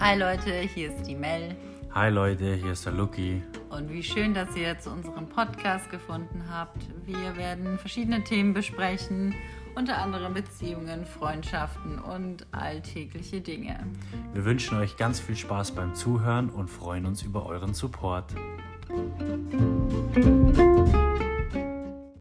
Hi Leute, hier ist die Mel. Hi Leute, hier ist der Lucky. Und wie schön, dass ihr zu unserem Podcast gefunden habt. Wir werden verschiedene Themen besprechen, unter anderem Beziehungen, Freundschaften und alltägliche Dinge. Wir wünschen euch ganz viel Spaß beim Zuhören und freuen uns über euren Support.